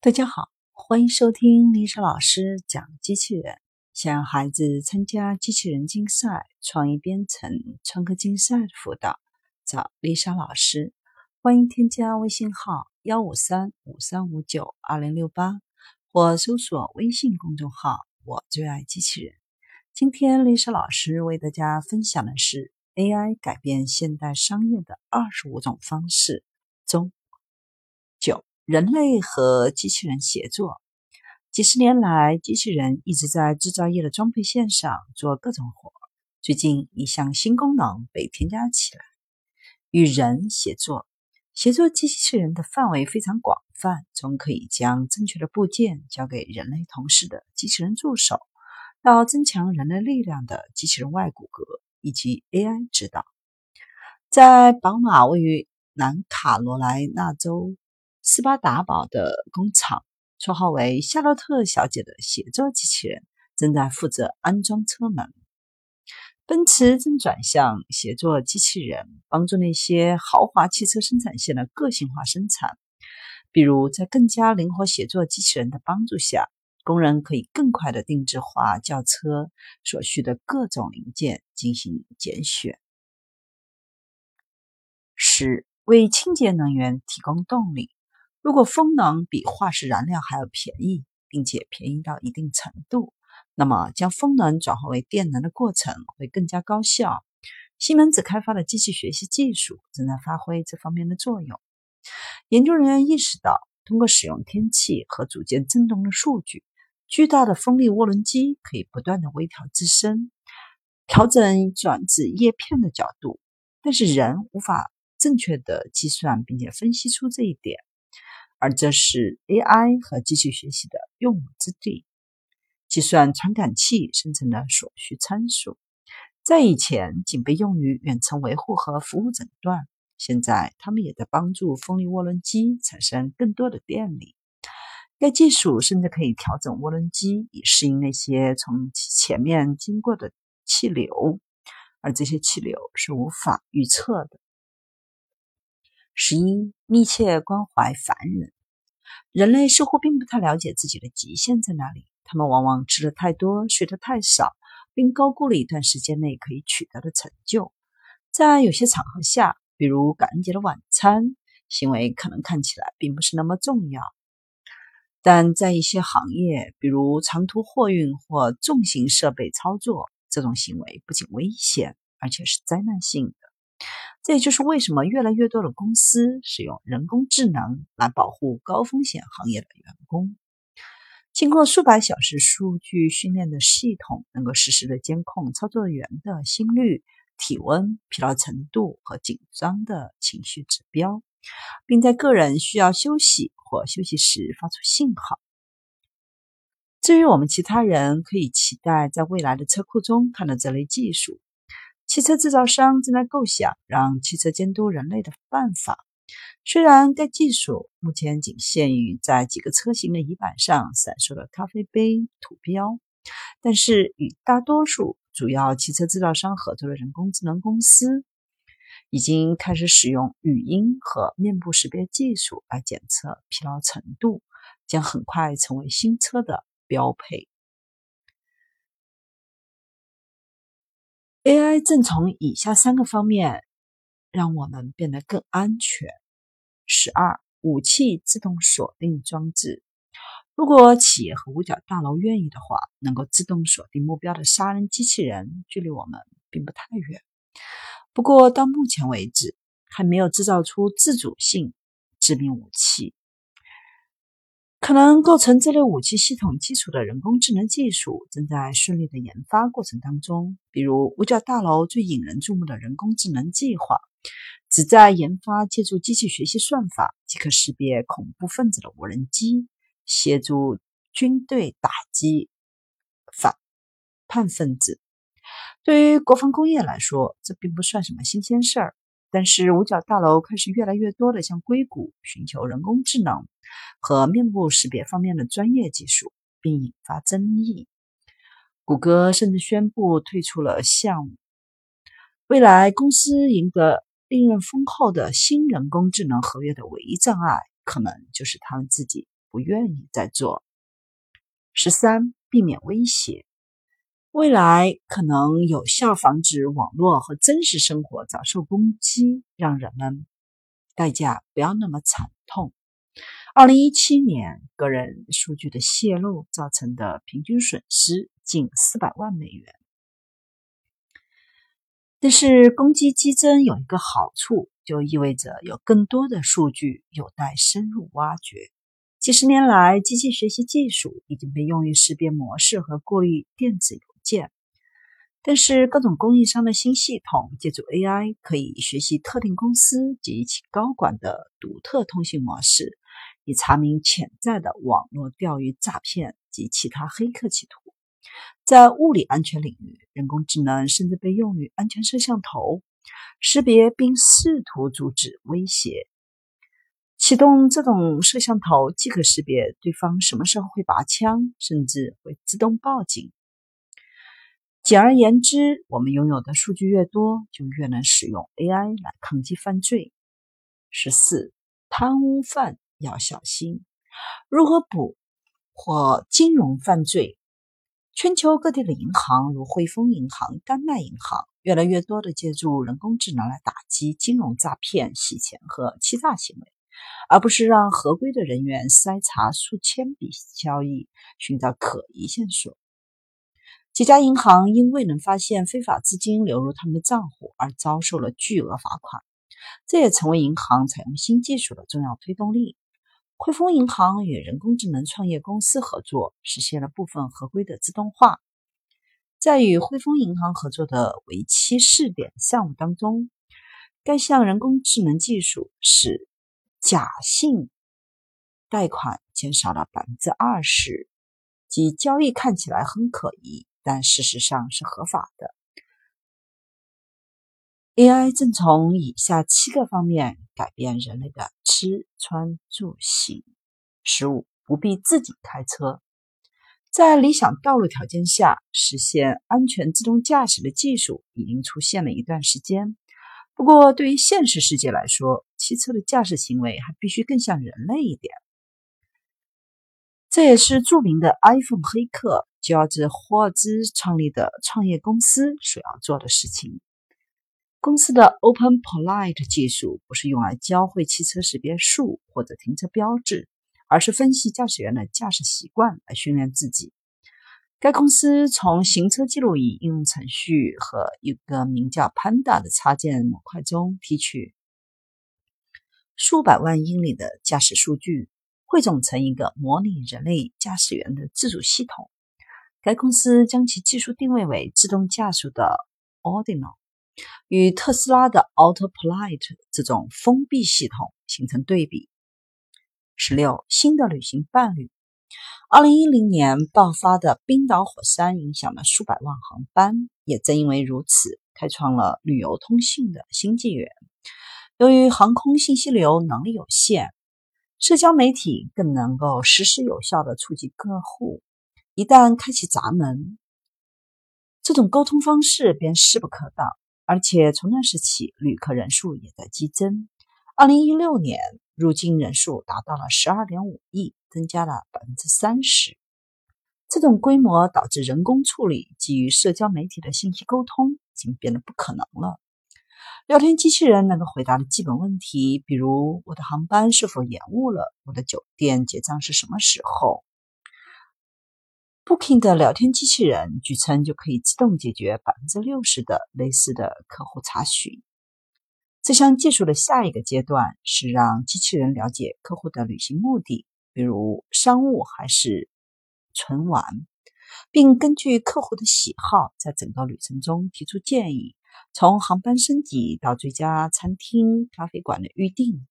大家好，欢迎收听丽莎老师讲机器人。想让孩子参加机器人竞赛、创意编程、创客竞赛的辅导，找丽莎老师。欢迎添加微信号幺五三五三五九二零六八，或搜索微信公众号“我最爱机器人”。今天丽莎老师为大家分享的是 AI 改变现代商业的二十五种方式中。人类和机器人协作，几十年来，机器人一直在制造业的装配线上做各种活。最近，一项新功能被添加起来：与人协作。协作机器人的范围非常广泛，从可以将正确的部件交给人类同事的机器人助手，到增强人类力量的机器人外骨骼以及 AI 指导。在宝马位于南卡罗来纳州。斯巴达堡的工厂，绰号为“夏洛特小姐”的协作机器人正在负责安装车门。奔驰正转向协作机器人，帮助那些豪华汽车生产线的个性化生产。比如，在更加灵活协作机器人的帮助下，工人可以更快的定制化轿车所需的各种零件进行拣选。十、为清洁能源提供动力。如果风能比化石燃料还要便宜，并且便宜到一定程度，那么将风能转化为电能的过程会更加高效。西门子开发的机器学习技术正在发挥这方面的作用。研究人员意识到，通过使用天气和组件振动的数据，巨大的风力涡轮机可以不断的微调自身，调整转至叶片的角度。但是人无法正确的计算并且分析出这一点。而这是 AI 和机器学习的用武之地。计算传感器生成的所需参数，在以前仅被用于远程维护和服务诊断，现在他们也在帮助风力涡轮机产生更多的电力。该技术甚至可以调整涡轮机以适应那些从前面经过的气流，而这些气流是无法预测的。十一，密切关怀凡人。人类似乎并不太了解自己的极限在哪里。他们往往吃的太多，睡得太少，并高估了一段时间内可以取得的成就。在有些场合下，比如感恩节的晚餐，行为可能看起来并不是那么重要。但在一些行业，比如长途货运或重型设备操作，这种行为不仅危险，而且是灾难性的。这也就是为什么越来越多的公司使用人工智能来保护高风险行业的员工。经过数百小时数据训练的系统，能够实时的监控操作员的心率、体温、疲劳程度和紧张的情绪指标，并在个人需要休息或休息时发出信号。至于我们其他人，可以期待在未来的车库中看到这类技术。汽车制造商正在构想让汽车监督人类的办法。虽然该技术目前仅限于在几个车型的仪板上闪烁的咖啡杯图标，但是与大多数主要汽车制造商合作的人工智能公司已经开始使用语音和面部识别技术来检测疲劳程度，将很快成为新车的标配。AI 正从以下三个方面让我们变得更安全。十二，武器自动锁定装置。如果企业和五角大楼愿意的话，能够自动锁定目标的杀人机器人距离我们并不太远。不过到目前为止，还没有制造出自主性致命武器。可能构成这类武器系统基础的人工智能技术正在顺利的研发过程当中。比如，五角大楼最引人注目的人工智能计划，旨在研发借助机器学习算法即可识别恐怖分子的无人机，协助军队打击反叛分子。对于国防工业来说，这并不算什么新鲜事儿。但是，五角大楼开始越来越多的向硅谷寻求人工智能和面部识别方面的专业技术，并引发争议。谷歌甚至宣布退出了项目。未来，公司赢得利润丰厚的新人工智能合约的唯一障碍，可能就是他们自己不愿意再做。十三，避免威胁。未来可能有效防止网络和真实生活遭受攻击，让人们代价不要那么惨痛。二零一七年，个人数据的泄露造成的平均损失近四百万美元。但是，攻击激增有一个好处，就意味着有更多的数据有待深入挖掘。几十年来，机器学习技术已经被用于识别模式和过滤电子邮件。但是，各种供应商的新系统借助 AI 可以学习特定公司及其高管的独特通信模式，以查明潜在的网络钓鱼诈骗及其他黑客企图。在物理安全领域，人工智能甚至被用于安全摄像头识别并试图阻止威胁。启动这种摄像头即可识别对方什么时候会拔枪，甚至会自动报警。简而言之，我们拥有的数据越多，就越能使用 AI 来抗击犯罪。十四，贪污犯要小心。如何捕获金融犯罪？全球各地的银行，如汇丰银行、丹麦银行，越来越多的借助人工智能来打击金融诈骗、洗钱和欺诈行为，而不是让合规的人员筛查数千笔交易，寻找可疑线索。几家银行因未能发现非法资金流入他们的账户而遭受了巨额罚款，这也成为银行采用新技术的重要推动力。汇丰银行与人工智能创业公司合作，实现了部分合规的自动化。在与汇丰银行合作的为期试点项目当中，该项人工智能技术使假性贷款减少了百分之二十，即交易看起来很可疑，但事实上是合法的。AI 正从以下七个方面改变人类的吃穿住行。十五，不必自己开车。在理想道路条件下，实现安全自动驾驶的技术已经出现了一段时间。不过，对于现实世界来说，汽车的驾驶行为还必须更像人类一点。这也是著名的 iPhone 黑客乔治霍尔兹创立的创业公司所要做的事情。公司的 Open Polite 技术不是用来教会汽车识别树或者停车标志，而是分析驾驶员的驾驶习惯来训练自己。该公司从行车记录仪应用程序和一个名叫 Panda 的插件模块中提取数百万英里的驾驶数据，汇总成一个模拟人类驾驶员的自主系统。该公司将其技术定位为自动驾驶的 Ordinal。与特斯拉的 Autopilot 这种封闭系统形成对比。十六，新的旅行伴侣。二零一零年爆发的冰岛火山影响了数百万航班，也正因为如此，开创了旅游通信的新纪元。由于航空信息流能力有限，社交媒体更能够实时有效的触及客户。一旦开启闸门，这种沟通方式便势不可挡。而且从那时起，旅客人数也在激增。二零一六年入境人数达到了十二点五亿，增加了百分之三十。这种规模导致人工处理基于社交媒体的信息沟通已经变得不可能了。聊天机器人能够回答的基本问题，比如我的航班是否延误了，我的酒店结账是什么时候。Booking 的聊天机器人据称就可以自动解决百分之六十的类似的客户查询。这项技术的下一个阶段是让机器人了解客户的旅行目的，比如商务还是纯玩，并根据客户的喜好，在整个旅程中提出建议，从航班升级到最佳餐厅、咖啡馆的预订，